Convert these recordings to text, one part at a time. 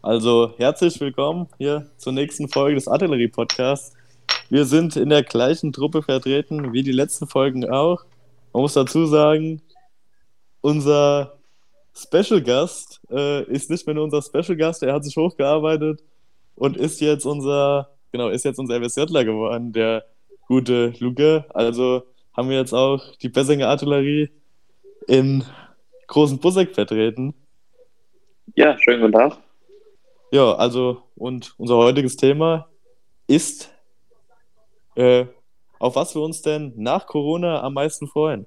Also herzlich willkommen hier zur nächsten Folge des Artillerie Podcasts. Wir sind in der gleichen Truppe vertreten wie die letzten Folgen auch. Man muss dazu sagen, unser Special Gast äh, ist nicht mehr nur unser Special Gast, er hat sich hochgearbeitet und ist jetzt unser, genau, ist jetzt unser FSJler geworden, der gute Luke. Also haben wir jetzt auch die Bessinger Artillerie in großen Busseck vertreten. Ja, schönen guten Tag. Ja, also, und unser heutiges Thema ist, äh, auf was wir uns denn nach Corona am meisten freuen.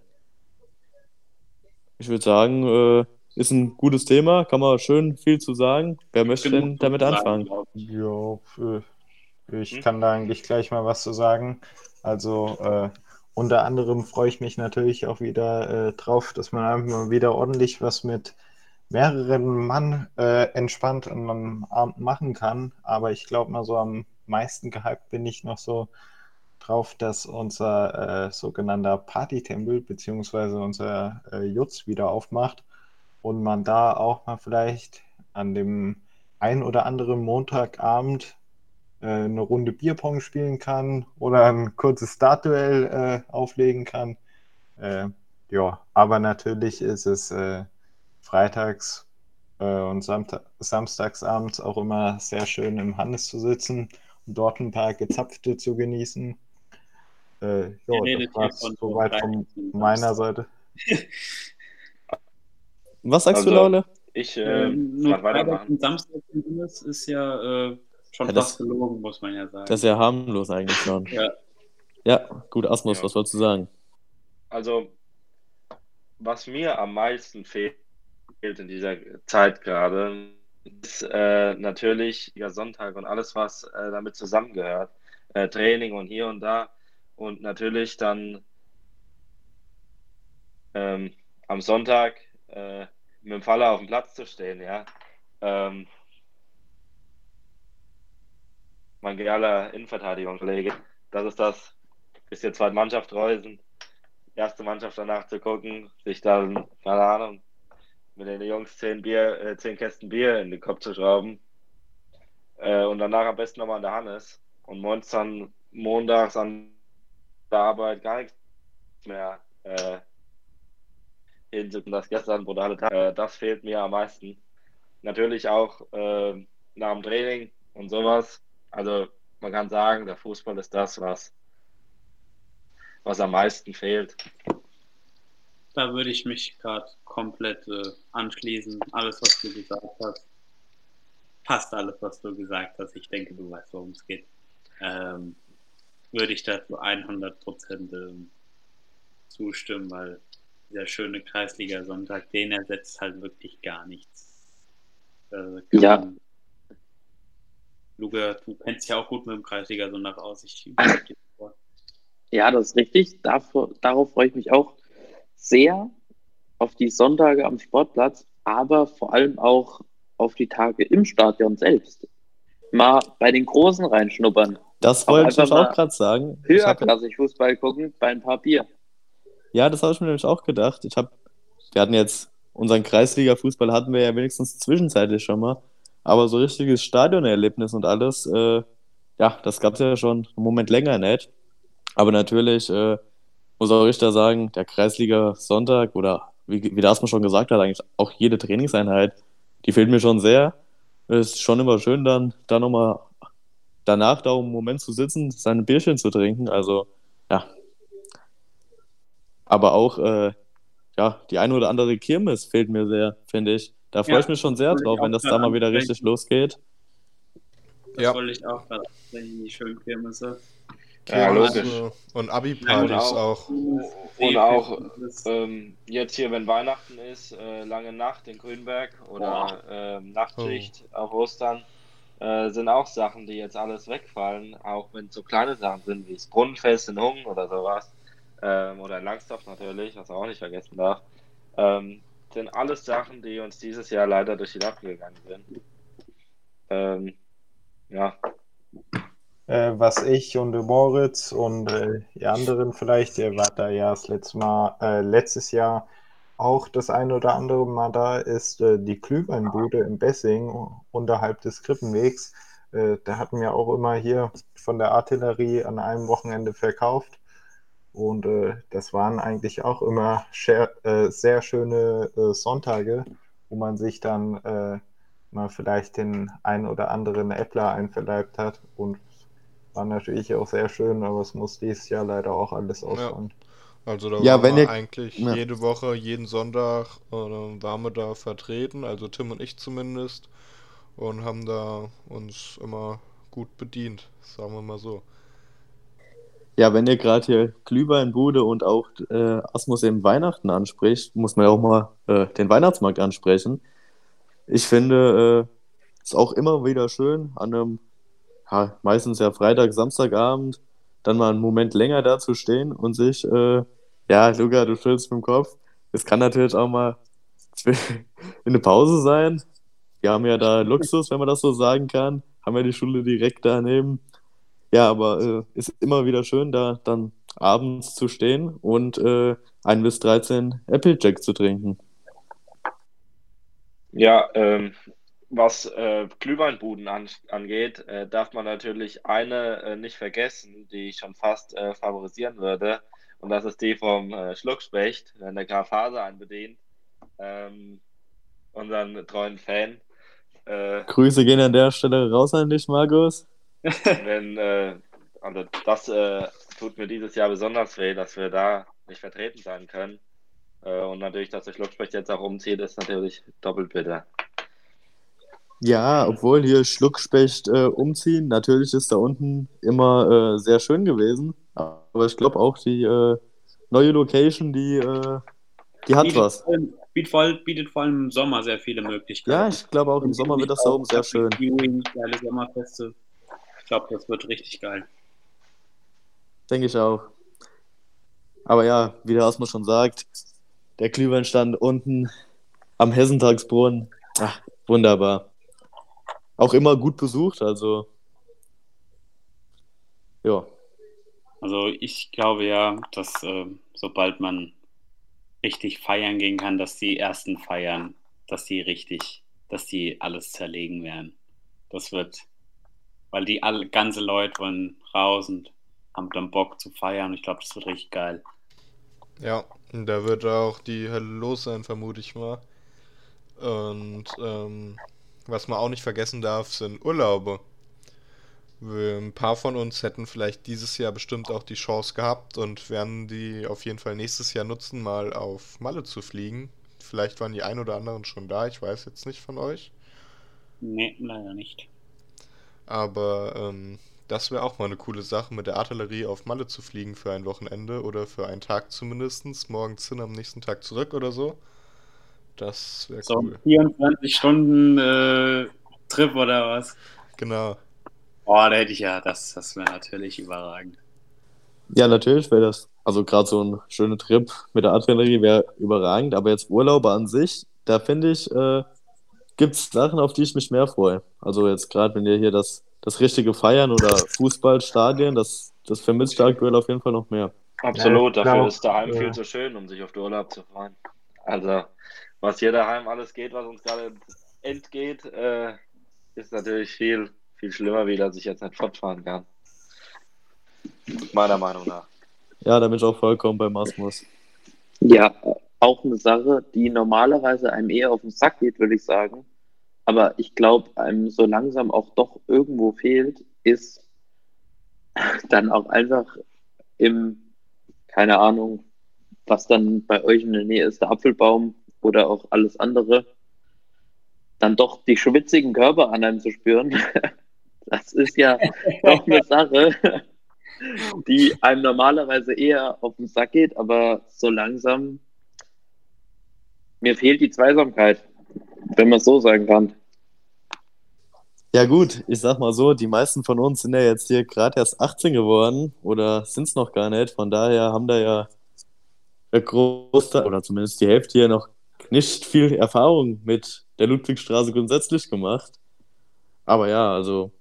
Ich würde sagen, äh, ist ein gutes Thema, kann man schön viel zu sagen. Wer möchte denn damit anfangen? Ja, ich hm? kann da eigentlich gleich mal was zu sagen. Also, äh, unter anderem freue ich mich natürlich auch wieder äh, drauf, dass man einfach mal wieder ordentlich was mit mehreren Mann äh, entspannt an einem Abend machen kann. Aber ich glaube mal so am meisten gehypt bin ich noch so drauf, dass unser äh, sogenannter Partytempel bzw. unser äh, Jutz wieder aufmacht und man da auch mal vielleicht an dem ein oder anderen Montagabend äh, eine Runde Bierpong spielen kann oder ein kurzes Startduell äh, auflegen kann. Äh, ja, aber natürlich ist es äh, freitags äh, und Samta samstagsabends auch immer sehr schön im Hannes zu sitzen und dort ein paar Gezapfte zu genießen. Äh, ja, das war soweit von meiner Seite. Was sagst also, du, Laune? Ich äh, nur Freitag und Samstag ist ja äh, schon ja, fast gelogen, muss man ja sagen. Das ist ja harmlos eigentlich schon. ja. Ja, gut, Asmus, ja. was wolltest du sagen? Also, was mir am meisten fehlt in dieser Zeit gerade, ist äh, natürlich ja, Sonntag und alles, was äh, damit zusammengehört. Äh, Training und hier und da. Und natürlich dann ähm, am Sonntag äh, mit dem Faller auf dem Platz zu stehen, ja. Ähm, mein geiler Innenverteidigungskollege. Das ist das, die zweite Mannschaft reusen, erste Mannschaft danach zu gucken, sich dann, keine Ahnung, mit den Jungs zehn Bier, äh, zehn Kästen Bier in den Kopf zu schrauben. Äh, und danach am besten nochmal an der Hannes. Und morgens dann montags an der Arbeit gar nichts mehr äh, hinsitzen. Das gestern brutale Tag. Äh, das fehlt mir am meisten. Natürlich auch äh, nach dem Training und sowas also man kann sagen, der Fußball ist das, was, was am meisten fehlt. Da würde ich mich gerade komplett äh, anschließen. Alles, was du gesagt hast, passt alles, was du gesagt hast. Ich denke, du weißt, worum es geht. Ähm, würde ich dazu 100 Prozent äh, zustimmen, weil dieser schöne Kreisliga-Sonntag, den ersetzt halt wirklich gar nichts. Äh, ja. Luca, du kennst ja auch gut mit dem Kreisliga so nach aus. Ich ja, das ist richtig. Davor, darauf freue ich mich auch sehr auf die Sonntage am Sportplatz, aber vor allem auch auf die Tage im Stadion selbst. Mal bei den Großen reinschnuppern. Das wollte ich auch gerade sagen. Höherklassig Fußball gucken bei ein paar Bier. Ja, das habe ich mir nämlich auch gedacht. Ich habe, wir hatten jetzt unseren Kreisliga-Fußball hatten wir ja wenigstens zwischenzeitlich schon mal. Aber so richtiges Stadionerlebnis und alles, äh, ja, das gab es ja schon einen Moment länger nicht. Aber natürlich äh, muss auch Richter sagen, der Kreisliga Sonntag oder wie, wie das man schon gesagt hat, eigentlich auch jede Trainingseinheit, die fehlt mir schon sehr. Es ist schon immer schön, dann da nochmal danach da um einen Moment zu sitzen, seine Bierchen zu trinken. Also, ja. Aber auch, äh, ja, die eine oder andere Kirmes fehlt mir sehr, finde ich. Da freue ja, ich mich schon sehr drauf, wenn das da mal wieder richtig losgeht. Das ja. wollte ich auch gerade die schönen Kirmesse. Ja, logisch. Und Abi-Partys ja, auch. Und auch ähm, jetzt hier, wenn Weihnachten ist, äh, lange Nacht in Grünberg oder äh, Nachtschicht oh. auf Ostern, äh, sind auch Sachen, die jetzt alles wegfallen, auch wenn es so kleine Sachen sind, wie das Brunnenfest in Hungen oder sowas. Ähm, oder in Langsdorf natürlich, was man auch nicht vergessen darf. Ähm, sind alles Sachen, die uns dieses Jahr leider durch die Lappen gegangen sind. Ähm, ja. Äh, was ich und Moritz und äh, die anderen vielleicht, ihr wart da ja das letzte Mal, äh, letztes Jahr auch das eine oder andere Mal da ist äh, die Glühweinbude im Bessing unterhalb des Krippenwegs. Äh, da hatten wir auch immer hier von der Artillerie an einem Wochenende verkauft. Und äh, das waren eigentlich auch immer sehr schöne Sonntage, wo man sich dann mal vielleicht den ein oder anderen Äppler einverleibt hat. Und war natürlich auch sehr schön, aber es muss dieses Jahr leider auch alles ausfallen. Ja. Also da Ja, waren wir ihr- eigentlich ja. jede Woche, jeden Sonntag äh, waren wir da vertreten, also Tim und ich zumindest, und haben da uns immer gut bedient, sagen wir mal so. Ja, wenn ihr gerade hier Glühweinbude und auch äh, Asmus eben Weihnachten anspricht, muss man ja auch mal äh, den Weihnachtsmarkt ansprechen. Ich finde, äh, ist auch immer wieder schön, an einem, ja, meistens ja Freitag, Samstagabend, dann mal einen Moment länger da zu stehen und sich, äh, ja, Luca, du schüttelst mit dem Kopf. Es kann natürlich auch mal in eine Pause sein. Wir haben ja da Luxus, wenn man das so sagen kann. Haben ja die Schule direkt daneben. Ja, aber äh, ist immer wieder schön, da dann abends zu stehen und äh, 1 bis 13 Applejack zu trinken. Ja, ähm, was äh, Glühweinbuden an, angeht, äh, darf man natürlich eine äh, nicht vergessen, die ich schon fast äh, favorisieren würde. Und das ist die vom äh, Schluckspecht, wenn der Graf Hase einbedient. Ähm, unseren treuen Fan. Äh, Grüße gehen an der Stelle raus an dich, Markus. wenn, also das tut mir dieses Jahr besonders weh, dass wir da nicht vertreten sein können. Und natürlich, dass der Schluckspecht jetzt auch umzieht, ist natürlich doppelt bitter. Ja, obwohl hier Schluckspecht äh, umziehen, natürlich ist da unten immer äh, sehr schön gewesen. Aber ich glaube auch die äh, neue Location, die, äh, die hat bietet, was. vor allem- Bietet vor, allem- bietet vor allem im Sommer sehr viele Möglichkeiten. Ja, ich glaube auch im Sommer wird das da oben sehr schön. Viewing, geile Sommerfeste. Ich glaube, das wird richtig geil. Denke ich auch. Aber ja, wie der Asmus schon sagt, der Glühweinstand unten am Hessentagsbrunnen. Ach, wunderbar. Auch immer gut besucht, also. Ja. Also ich glaube ja, dass äh, sobald man richtig feiern gehen kann, dass die ersten feiern, dass die richtig, dass die alles zerlegen werden. Das wird, weil die alle, ganze Leute wollen raus und haben dann Bock zu feiern. Ich glaube, das wird richtig geil. Ja, und da wird auch die Hölle los sein, vermute ich mal. Und ähm, was man auch nicht vergessen darf, sind Urlaube. Ein paar von uns hätten vielleicht dieses Jahr bestimmt auch die Chance gehabt und werden die auf jeden Fall nächstes Jahr nutzen, mal auf Malle zu fliegen. Vielleicht waren die ein oder anderen schon da, ich weiß jetzt nicht von euch. Nee, leider nicht. Aber ähm, das wäre auch mal eine coole Sache, mit der Artillerie auf Malle zu fliegen für ein Wochenende oder für einen Tag zumindest. Morgens hin, am nächsten Tag zurück oder so. Das wäre So cool. 24 Stunden äh, Trip oder was? Genau. Boah, da hätte ich ja, das, das wäre natürlich überragend. Ja, natürlich wäre das. Also gerade so ein schöner Trip mit der Artillerie wäre überragend, aber jetzt Urlaube an sich, da finde ich, äh, gibt es Sachen, auf die ich mich mehr freue. Also jetzt gerade, wenn ihr hier das, das richtige Feiern oder Fußballstadien, das, das vermisst ich aktuell auf jeden Fall noch mehr. Absolut, Ja, dafür glaub, ist daheim ja. viel zu schön, um sich auf den Urlaub zu freuen. Also, was hier daheim alles geht, was uns gerade entgeht, äh, ist natürlich viel, viel schlimmer, wie dass ich jetzt nicht fortfahren kann. Meiner Meinung nach. Ja, da bin ich auch vollkommen bei Masmus. Ja, auch eine Sache, die normalerweise einem eher auf den Sack geht, würde ich sagen. Aber ich glaube, einem so langsam auch doch irgendwo fehlt, ist dann auch einfach im, keine Ahnung, was dann bei euch in der Nähe ist, der Apfelbaum oder auch alles andere, dann doch die schwitzigen Körper an einem zu spüren. Das ist ja doch eine Sache, die einem normalerweise eher auf den Sack geht, aber so langsam mir fehlt die Zweisamkeit, wenn man es so sagen kann. Ja gut, ich sag mal so, die meisten von uns sind ja jetzt hier gerade erst 18 geworden oder sind es noch gar nicht. Von daher haben da ja der Großteil oder zumindest die Hälfte hier noch nicht viel Erfahrung mit der Ludwigstraße grundsätzlich gemacht. Aber ja, also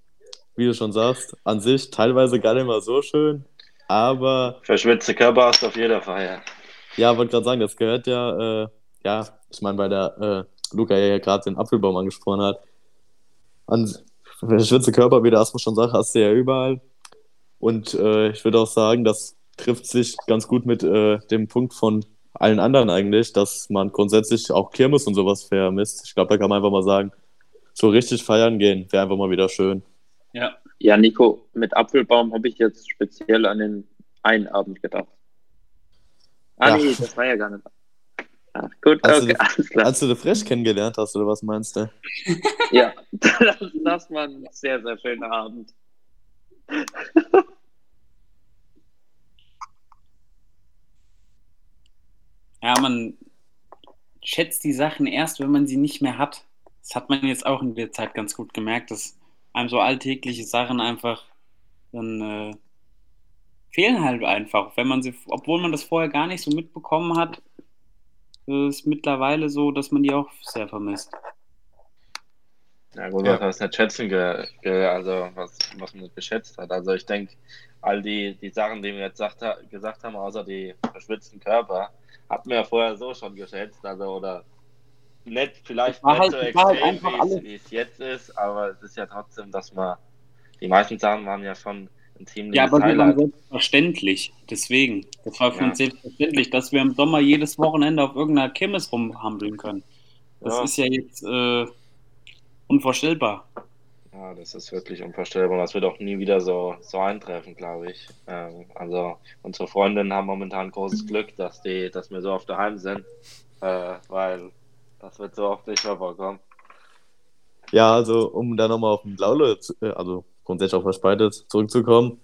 wie du schon sagst, an sich teilweise gar nicht mal so schön. Aber Verschwitzte Körper hast du auf jeder Feier. ja, wollte gerade sagen, das gehört ja äh, ja, ich meine, bei der äh, Luca ja gerade den Apfelbaum angesprochen hat, an der schwitze Körper, wie der Asmus schon sagt, hast du ja überall. Und äh, ich würde auch sagen, das trifft sich ganz gut mit äh, dem Punkt von allen anderen eigentlich, dass man grundsätzlich auch Kirmes und sowas vermisst. Ich glaube, da kann man einfach mal sagen, so richtig feiern gehen wäre einfach mal wieder schön. Ja. Ja, Nico, mit Apfelbaum habe ich jetzt speziell an den einen Abend gedacht. Ah, Ja. nee, das war ja gar nicht. Ah, gut, Hast, okay, du, alles klar. als du den Fresh kennengelernt hast, oder was meinst du? Ja, das, das war ein sehr, sehr schöner Abend. Ja, man schätzt die Sachen erst, wenn man sie nicht mehr hat. Das hat man jetzt auch in der Zeit ganz gut gemerkt, dass einem so alltägliche Sachen einfach dann äh, fehlen halt einfach. Wenn man sie, obwohl man das vorher gar nicht so mitbekommen hat, ist mittlerweile so, dass man die auch sehr vermisst. Ja gut, Ja. was heißt nicht schätzen, ge, ge, also was, was man nicht geschätzt hat. Also ich denke, all die, die Sachen, die wir jetzt sagt, gesagt haben, außer die verschwitzten Körper, hat man ja vorher so schon geschätzt. Also oder nicht, vielleicht nicht halt- so halt extrem, einfach wie es- jetzt ist, aber es ist ja trotzdem, dass man, die meisten Sachen waren ja schon ein ziemliches Ja, aber sie waren selbstverständlich. Deswegen. Das war für Ja. uns selbstverständlich, dass wir im Sommer jedes Wochenende auf irgendeiner Kirmes rumhampeln können. Das Ja. ist ja jetzt äh, unvorstellbar. Ja, das ist wirklich unvorstellbar. Das wird auch nie wieder so, so eintreffen, glaube ich. Ähm, also unsere Freundinnen haben momentan großes Glück, dass die, dass wir so oft daheim sind, äh, weil das wird so oft nicht mehr vorkommen. Ja, also um da nochmal auf den Laule, zu- äh, also grundsätzlich auf was zurückzukommen.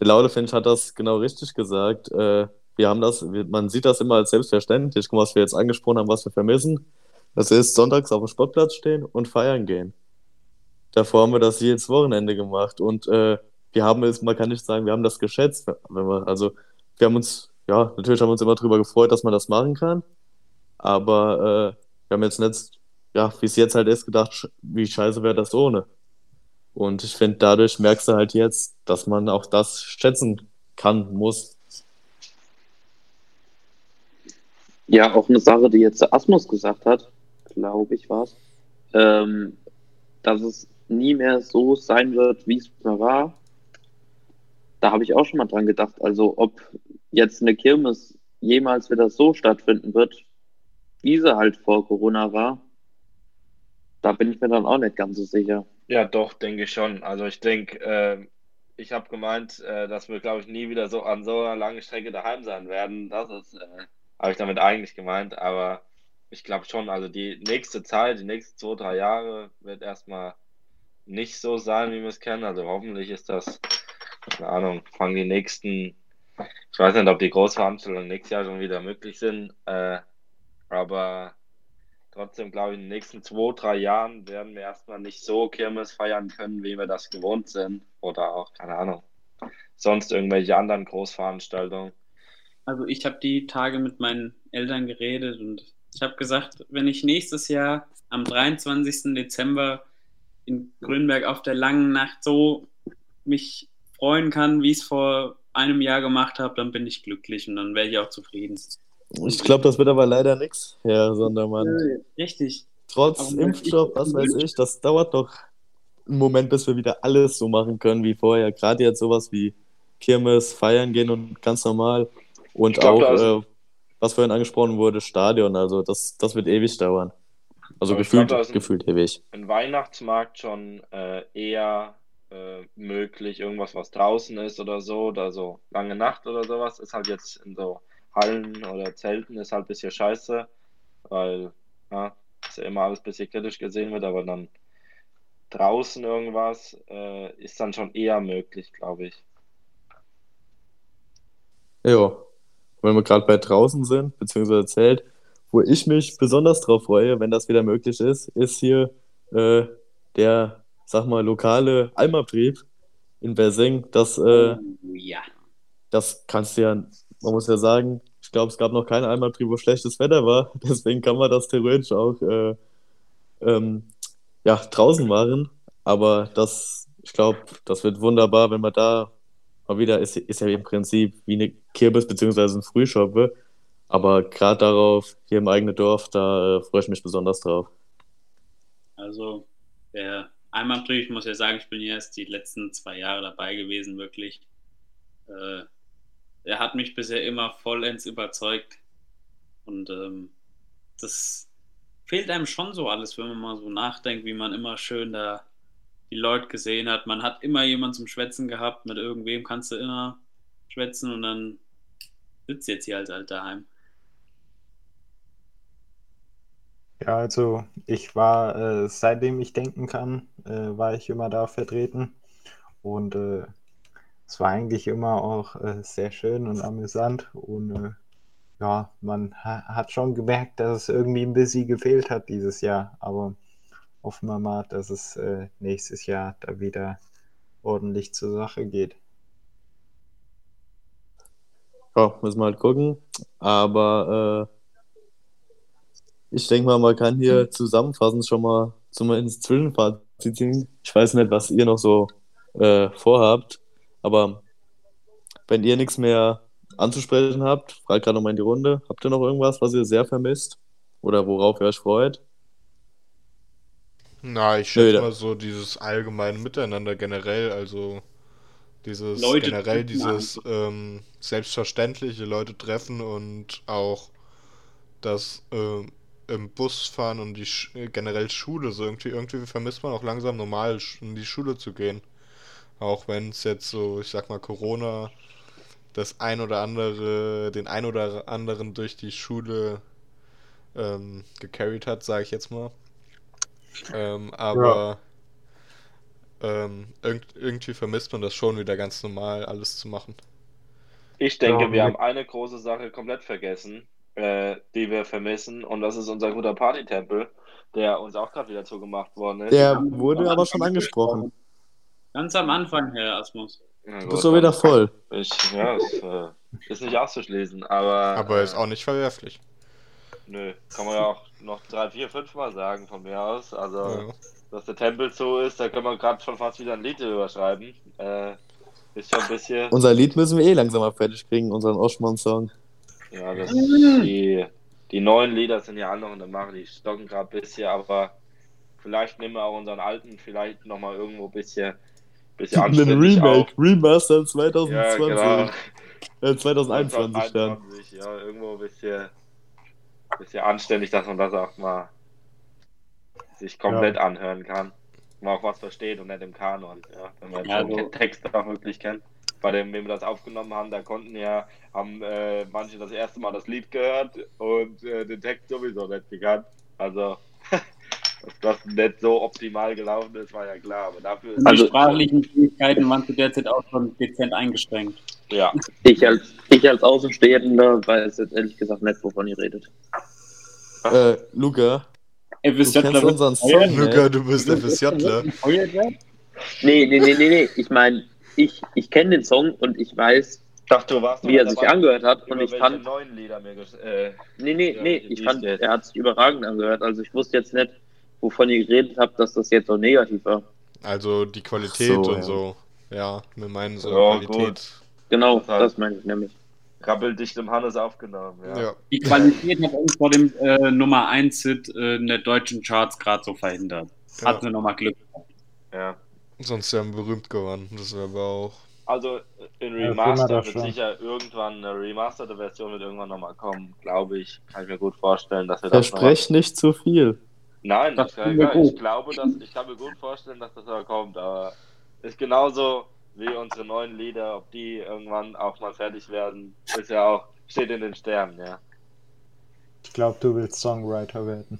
Der Laule, finde ich, hat das genau richtig gesagt. Äh, wir haben das, wir, man sieht das immer als selbstverständlich, was wir jetzt angesprochen haben, was wir vermissen. Das ist sonntags auf dem Sportplatz stehen und feiern gehen. Davor haben wir das jedes Wochenende gemacht und äh, wir haben es, man kann nicht sagen, wir haben das geschätzt, wenn wir, also wir haben uns, ja, natürlich haben wir uns immer darüber gefreut, dass man das machen kann, aber äh, wir haben jetzt nicht, ja, wie es jetzt halt ist, gedacht, wie scheiße wäre das ohne. Und ich finde, dadurch merkst du halt jetzt, dass man auch das schätzen kann, muss. Ja, auch eine Sache, die jetzt der Asmus gesagt hat, glaube ich war's, ähm, dass es nie mehr so sein wird, wie es mal war. Da habe ich auch schon mal dran gedacht. Also ob jetzt eine Kirmes jemals wieder so stattfinden wird, wie sie halt vor Corona war, da bin ich mir dann auch nicht ganz so sicher. Ja, doch, denke ich schon. Also ich denke, äh, ich habe gemeint, äh, dass wir, glaube ich, nie wieder so an so einer langen Strecke daheim sein werden. Das ist, äh, habe ich damit eigentlich gemeint, aber ich glaube schon, also die nächste Zeit, die nächsten zwei, drei Jahre wird erstmal nicht so sein, wie wir es kennen. Also hoffentlich ist das, keine Ahnung, fangen die nächsten, ich weiß nicht, ob die Großveranstaltungen nächstes Jahr schon wieder möglich sind, äh, aber trotzdem glaube ich, in den nächsten zwei, drei Jahren werden wir erstmal nicht so Kirmes feiern können, wie wir das gewohnt sind. Oder auch, keine Ahnung, sonst irgendwelche anderen Großveranstaltungen. Also ich habe die Tage mit meinen Eltern geredet und ich habe gesagt, wenn ich nächstes Jahr am 23. Dezember in Grünberg auf der langen Nacht so mich freuen kann, wie ich es vor einem Jahr gemacht habe, dann bin ich glücklich und dann wäre ich auch zufrieden. Ich glaube, das wird aber leider nichts, Herr Sondermann. Richtig. Trotz Aber Impfstoff, ich- was weiß ich, das dauert doch einen Moment, bis wir wieder alles so machen können wie vorher. Gerade jetzt sowas wie Kirmes, feiern gehen und ganz normal. Und glaub, auch, was vorhin angesprochen wurde, Stadion. Also das, das wird ewig dauern. Also Aber gefühlt, glaub, ist ein- gefühlt ewig. Ein Weihnachtsmarkt schon äh, eher äh, möglich, irgendwas, was draußen ist oder so, oder so lange Nacht oder sowas, ist halt jetzt in so Hallen oder Zelten ist halt ein bisschen scheiße, weil ja, ist ja immer alles ein bisschen kritisch gesehen wird, aber dann draußen irgendwas äh, ist dann schon eher möglich, glaube ich. Ja, wenn wir gerade bei draußen sind, beziehungsweise Zelt, wo ich mich besonders drauf freue, wenn das wieder möglich ist, ist hier äh, der, sag mal, lokale Almabtrieb in Bersing. Das, äh, Oh, ja. das kannst du ja, man muss ja sagen, ich glaube, es gab noch keinen Almabtrieb, wo schlechtes Wetter war. Deswegen kann man das theoretisch auch äh, ähm, ja, draußen machen. Aber das, ich glaube, das wird wunderbar, wenn man da mal wieder, ist, ist ja im Prinzip wie eine Kirmes beziehungsweise ein Frühschoppe. Aber gerade darauf, hier im eigenen Dorf, da äh, freue ich mich besonders drauf. Also, der Einmaltrieb, ich muss ja sagen, ich bin erst die letzten zwei Jahre dabei gewesen, wirklich. Äh, er hat mich bisher immer vollends überzeugt. Und ähm, das fehlt einem schon so alles, wenn man mal so nachdenkt, wie man immer schön da die Leute gesehen hat. Man hat immer jemanden zum Schwätzen gehabt, mit irgendwem kannst du immer schwätzen und dann sitzt jetzt hier als alter Heim. Ja, also ich war, äh, seitdem ich denken kann, äh, war ich immer da vertreten. Und äh, es war eigentlich immer auch äh, sehr schön und amüsant. Und äh, ja, man ha hat schon gemerkt, dass es irgendwie ein bisschen gefehlt hat dieses Jahr. Aber hoffen wir mal, dass es äh, nächstes Jahr da wieder ordentlich zur Sache geht. Ja, müssen wir halt gucken. Aber äh, ich denke mal, man kann hier zusammenfassend schon mal zumindest Zwischenfazit ziehen. Ich weiß nicht, was ihr noch so äh, vorhabt, aber wenn ihr nichts mehr anzusprechen habt, fragt gerade nochmal in die Runde. Habt ihr noch irgendwas, was ihr sehr vermisst? Oder worauf ihr euch freut? Na, ich schätze mal so dieses allgemeine Miteinander generell, also dieses Leute generell dieses ähm, selbstverständliche Leute treffen und auch das ähm, im Bus fahren und die Sch äh, generell Schule so irgendwie irgendwie vermisst man auch langsam normal in die Schule zu gehen. Auch wenn es jetzt so, ich sag mal Corona das ein oder andere den ein oder anderen durch die Schule ähm, gecarried hat, sage ich jetzt mal. Ähm, aber ja. ähm, irg irgendwie vermisst man das schon wieder ganz normal alles zu machen. Ich denke, ja, wir haben eine große Sache komplett vergessen äh, die wir vermissen. Und das ist unser guter Partytempel, der uns auch gerade wieder zugemacht worden ist. Der wurde aber schon angesprochen. Ganz am Anfang, Herr Asmus. Ja, du bist doch wieder voll. Ich, ja, es äh, ist nicht auszuschließen, aber. Aber ist auch nicht verwerflich. Nö, kann man ja auch noch drei, vier, fünf Mal sagen von mir aus. Also, ja. dass der Tempel so ist, da können wir gerade schon fast wieder ein Lied überschreiben. Äh, ist schon ein bisschen. Unser Lied müssen wir eh langsam mal fertig kriegen, unseren Oschmann-Song. Ja, das, die, die neuen Lieder sind ja alle noch in der Mache, die stocken gerade ein bisschen, aber vielleicht nehmen wir auch unseren alten vielleicht nochmal irgendwo ein bisschen, bisschen anständig Ein Remake, auf. Remaster 2020. Ja, genau. Äh, 2021 dann. Ja, irgendwo ein bisschen, bisschen anständig, dass man das auch mal sich komplett ja. anhören kann. Man auch was versteht und nicht im Kanon, ja, wenn man ja, den Text auch wirklich kennt bei dem, wenn wir das aufgenommen haben, da konnten ja, haben äh, manche das erste Mal das Lied gehört und äh, den Text sowieso nicht gekannt. Also, dass das nicht so optimal gelaufen ist, war ja klar. Aber dafür ist also, die sprachlichen Fähigkeiten waren zu der Zeit auch schon dezent eingeschränkt. Ja. Ich als, ich als Außenstehender weiß jetzt ehrlich gesagt nicht, wovon ihr redet. Äh, Luca. FSJ du unseren Song, Luca, du bist FSJler. Nee, nee, nee, nee, nee. Ich meine, ich, ich kenne den Song und ich weiß, dachte, wie er sich angehört hat. Und ich fand. Neuen Lieder mir äh, nee, nee, nee, ich fand, jetzt. er hat sich überragend angehört. Also ich wusste jetzt nicht, wovon ihr geredet habt, dass das jetzt so negativ war. Also die Qualität so, und ja. so. Ja, wir meinen so ja, Qualität. Gut. Genau, das, das meine ich nämlich. Krabbeldicht im Hannes aufgenommen, ja. ja. Die Qualität hat uns vor dem äh, Nummer 1 Hit äh, in der deutschen Charts gerade so verhindert. Ja. Hatten wir nochmal Glück. Ja. Sonst wären wir berühmt geworden. Das wäre aber auch. Also in Remaster wird sicher irgendwann eine remasterte Version wird irgendwann nochmal kommen, glaube ich. Kann ich mir gut vorstellen, dass wir das. Versprecht nicht zu viel. Nein, das kann, ja, ich glaube, dass ich kann mir gut vorstellen, dass das aber kommt, aber ist genauso wie unsere neuen Lieder, ob die irgendwann auch mal fertig werden, ist ja auch, steht in den Sternen, ja. Ich glaube, du willst Songwriter werden.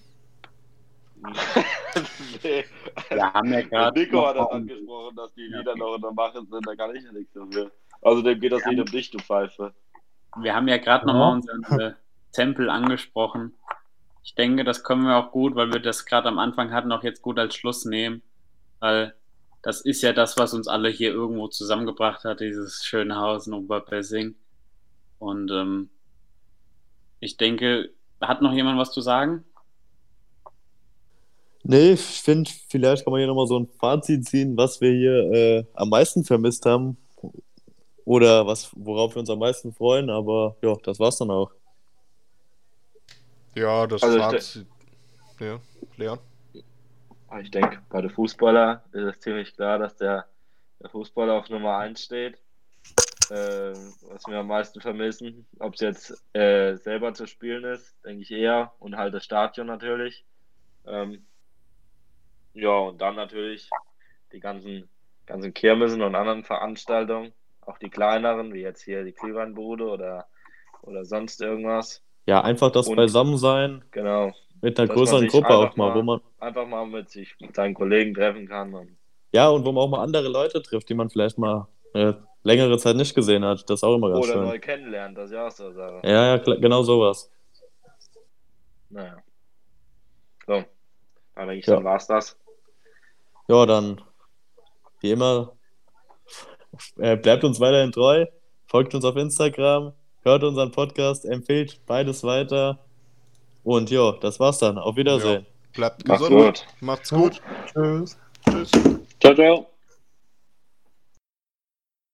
nee. Wir haben ja gerade. Nico hat das angesprochen, dass die Lieder noch in der Mache sind, da kann ich ja nichts dafür. Außerdem geht das Lied um dich, du Pfeife. Wir haben ja gerade ja. nochmal unseren äh, Tempel angesprochen. Ich denke, das können wir auch gut, weil wir das gerade am Anfang hatten, auch jetzt gut als Schluss nehmen. Weil das ist ja das, was uns alle hier irgendwo zusammengebracht hat, dieses schöne Haus in Oberpessing. Und ähm, ich denke, hat noch jemand was zu sagen? Nee, ich finde, vielleicht kann man hier nochmal so ein Fazit ziehen, was wir hier äh, am meisten vermisst haben. Oder was, worauf wir uns am meisten freuen, aber ja, das war's dann auch. Ja, das Also Fazit. Ja, Leon? Aber Ich denke, bei den Fußballer ist es ziemlich klar, dass der, der Fußballer auf Nummer 1 steht. Ähm, was wir am meisten vermissen. Ob es jetzt äh, selber zu spielen ist, denke ich eher. Und halt das Stadion natürlich. Ähm, ja, und dann natürlich die ganzen, ganzen Kirmessen und anderen Veranstaltungen. Auch die kleineren, wie jetzt hier die Glühweinbude oder, oder sonst irgendwas. Ja, einfach das Und- Beisammensein Genau. Mit einer größeren Gruppe auch mal, mal- wo man, Einfach mal mit sich, mit seinen Kollegen treffen kann. Und ja, und wo man auch mal andere Leute trifft, die man vielleicht mal äh, längere Zeit nicht gesehen hat. Das ist auch immer ganz oder schön. neu kennenlernt, das ist ja auch so Sache. Ja, ja, genau sowas. Naja. So. Denke ich, Ja. dann war's das. Ja, dann, wie immer, äh, bleibt uns weiterhin treu, folgt uns auf Instagram, hört unseren Podcast, empfehlt beides weiter. Und ja, das war's dann. Auf Wiedersehen. Bleibt Macht's gesund. gut. Macht's gut. Tschüss. Tschüss. Ciao, ciao.